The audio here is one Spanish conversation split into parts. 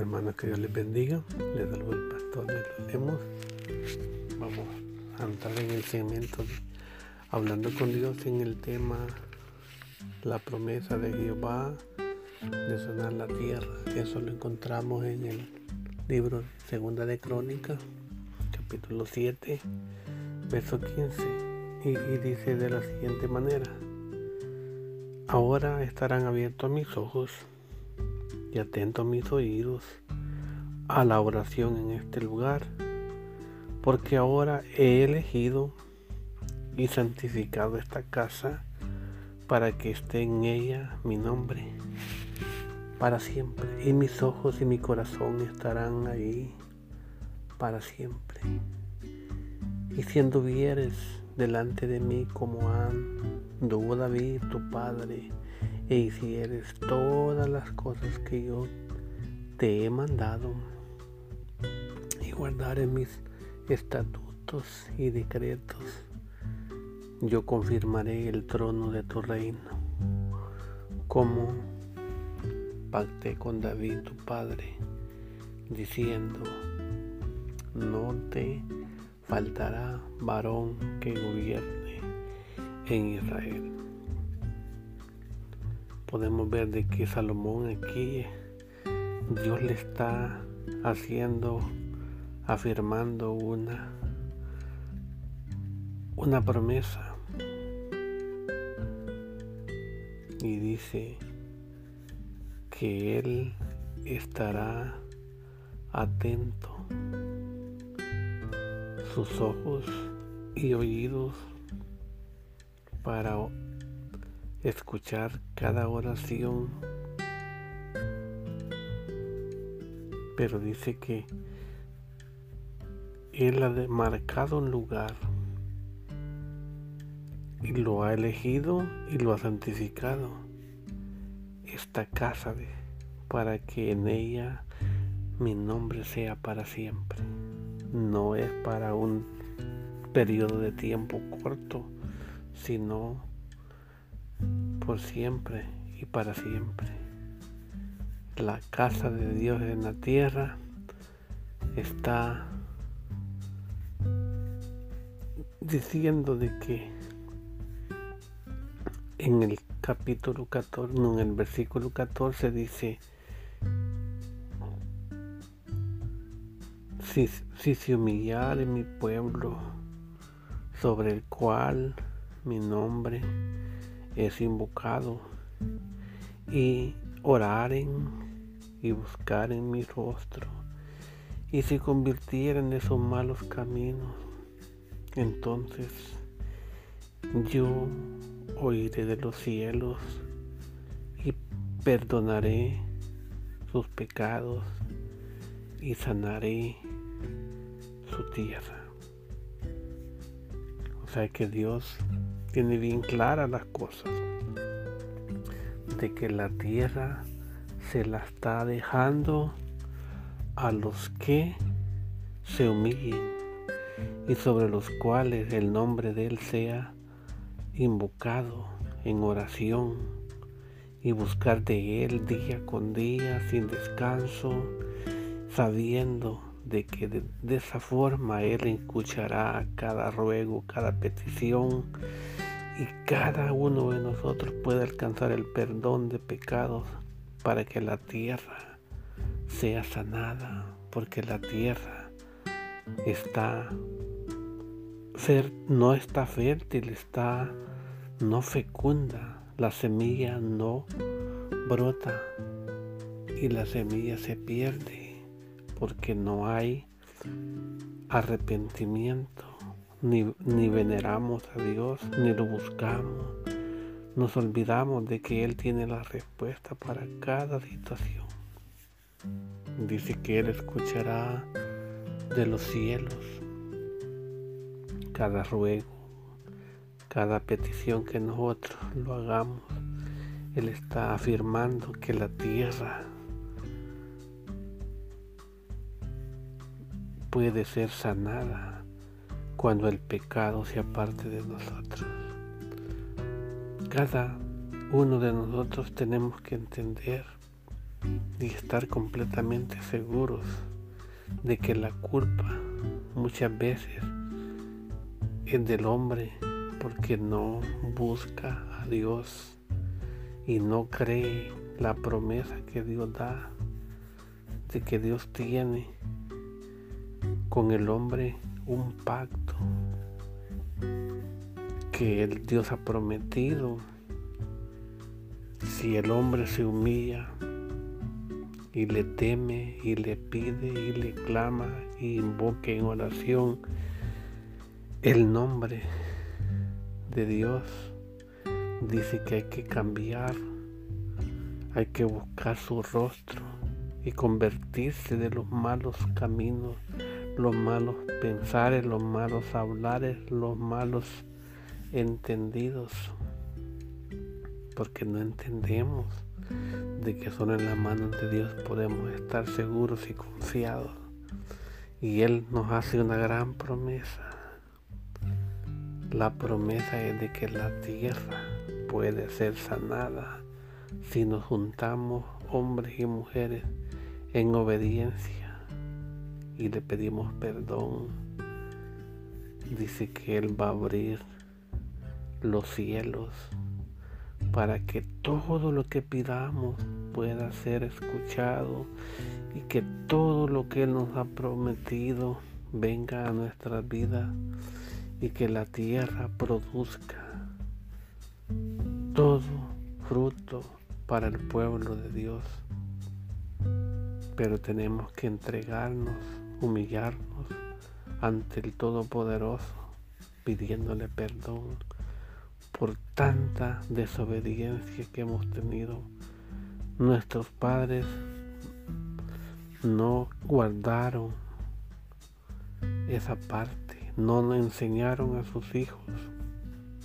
Hermanos, que Dios les bendiga. Les saludo el pastor de Lemos. Vamos a entrar en el segmento Hablando con Dios en el tema La promesa de Jehová de sanar la tierra. Eso lo encontramos en el libro Segunda de Crónicas, capítulo 7, verso 15. Y, y dice de la siguiente manera. Ahora estarán abiertos mis ojos y atentos mis oídos a la oración en este lugar, porque ahora he elegido y santificado esta casa para que esté en ella mi nombre para siempre, y mis ojos y mi corazón estarán ahí para siempre. Y si anduvieres delante de mí como anduvo David, tu padre, e hicieres todas las cosas que yo te he mandado, y guardaré mis estatutos y decretos, yo confirmaré el trono de tu reino, como pacté con David tu padre, diciendo, no te faltará varón que gobierne en Israel. Podemos ver de que Salomón aquí Dios le está haciendo, afirmando una, una promesa. Y dice que Él estará atento sus ojos y oídos para escuchar cada oración. Pero dice que Él ha marcado un lugar y lo ha elegido y lo ha santificado. Esta casa de, para que en ella mi nombre sea para siempre no es para un periodo de tiempo corto, sino por siempre y para siempre. La casa de Dios en la tierra está diciendo de que en el capítulo 14, no, en el versículo 14 dice, si, se humillare mi pueblo, sobre el cual mi nombre es invocado, y oraren y buscaren mi rostro, y se convirtieran de sus malos caminos, entonces yo oiré de los cielos y perdonaré sus pecados y sanaré su tierra. O sea que Dios tiene bien claras las cosas. De que la tierra se la está dejando a los que se humillen y sobre los cuales el nombre de Él sea invocado en oración y buscar de Él día con día sin descanso, sabiendo de que de, esa forma Él escuchará cada ruego, cada petición y cada uno de nosotros puede alcanzar el perdón de pecados para que la tierra sea sanada, porque la tierra está no está fértil, está no fecunda, la semilla no brota y la semilla se pierde porque no hay arrepentimiento, ni, veneramos a Dios, ni lo buscamos. Nos olvidamos de que Él tiene la respuesta para cada situación. Dice que Él escuchará de los cielos cada ruego, cada petición que nosotros lo hagamos. Él está afirmando que la tierra puede ser sanada cuando el pecado se aparte de nosotros. Cada uno de nosotros tenemos que entender y estar completamente seguros de que la culpa muchas veces es del hombre porque no busca a Dios y no cree la promesa que Dios da, de que Dios tiene con el hombre un pacto que el Dios ha prometido. Si el hombre se humilla y le teme y le pide y le clama y invoque en oración el nombre de Dios, dice que hay que cambiar, hay que buscar su rostro y convertirse de los malos caminos, los malos pensares, los malos hablares, los malos entendidos, porque no entendemos de que solo en las manos de Dios podemos estar seguros y confiados. Y Él nos hace una gran promesa. La promesa es de que la tierra puede ser sanada si nos juntamos hombres y mujeres en obediencia y le pedimos perdón. Dice que Él va a abrir los cielos para que todo lo que pidamos pueda ser escuchado y que todo lo que Él nos ha prometido venga a nuestra vida y que la tierra produzca todo fruto para el pueblo de Dios. Pero tenemos que entregarnos, humillarnos ante el Todopoderoso, pidiéndole perdón por tanta desobediencia que hemos tenido. Nuestros padres no guardaron esa parte, no nos enseñaron a sus hijos.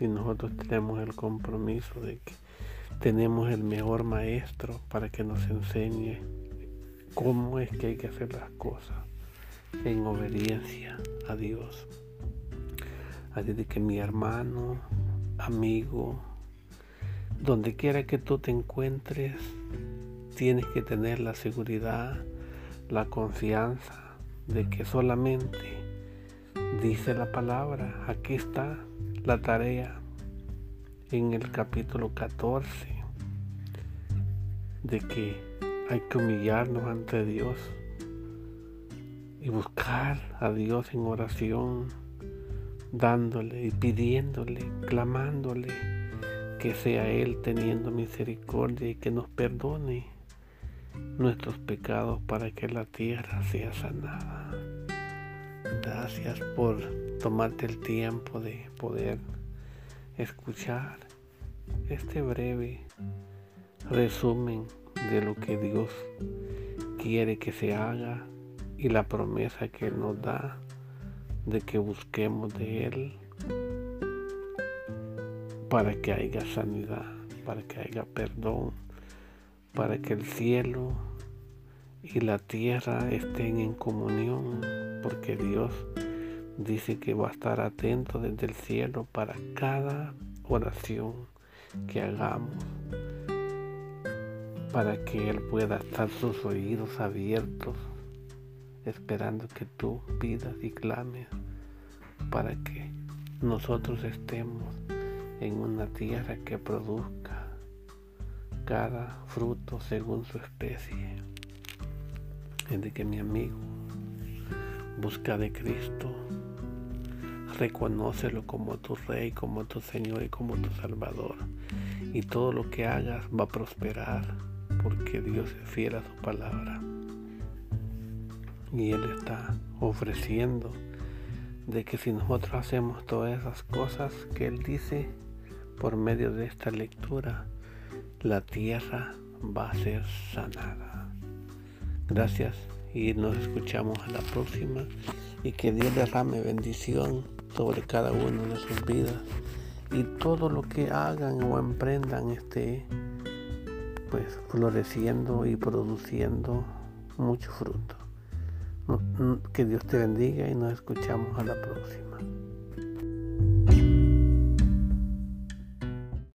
Y nosotros tenemos el compromiso de que tenemos el mejor maestro para que nos enseñe cómo es que hay que hacer las cosas en obediencia a Dios. Así de que mi hermano, amigo, donde quiera que tú te encuentres, tienes que tener la seguridad, la confianza de que solamente dice la palabra, aquí está la tarea en el capítulo 14 de que hay que humillarnos ante Dios y buscar a Dios en oración dándole y pidiéndole, clamándole que sea Él teniendo misericordia y que nos perdone nuestros pecados para que la tierra sea sanada. Gracias por tomarte el tiempo de poder escuchar este breve resumen de lo que Dios quiere que se haga y la promesa que Él nos da de que busquemos de Él para que haya sanidad, para que haya perdón, para que el cielo y la tierra estén en comunión, porque Dios dice que va a estar atento desde el cielo para cada oración que hagamos, para que Él pueda estar sus oídos abiertos esperando que tú pidas y clames para que nosotros estemos en una tierra que produzca cada fruto según su especie. Es de que mi amigo busca de Cristo, reconócelo como tu Rey, como tu Señor y como tu Salvador. Y todo lo que hagas va a prosperar porque Dios es fiel a su palabra y Él está ofreciendo de que si nosotros hacemos todas esas cosas que Él dice por medio de esta lectura, la tierra va a ser sanada. Gracias y nos escuchamos a la próxima y que Dios derrame bendición sobre cada uno de sus vidas y todo lo que hagan o emprendan esté pues floreciendo y produciendo mucho fruto. Que Dios te bendiga y nos escuchamos a la próxima.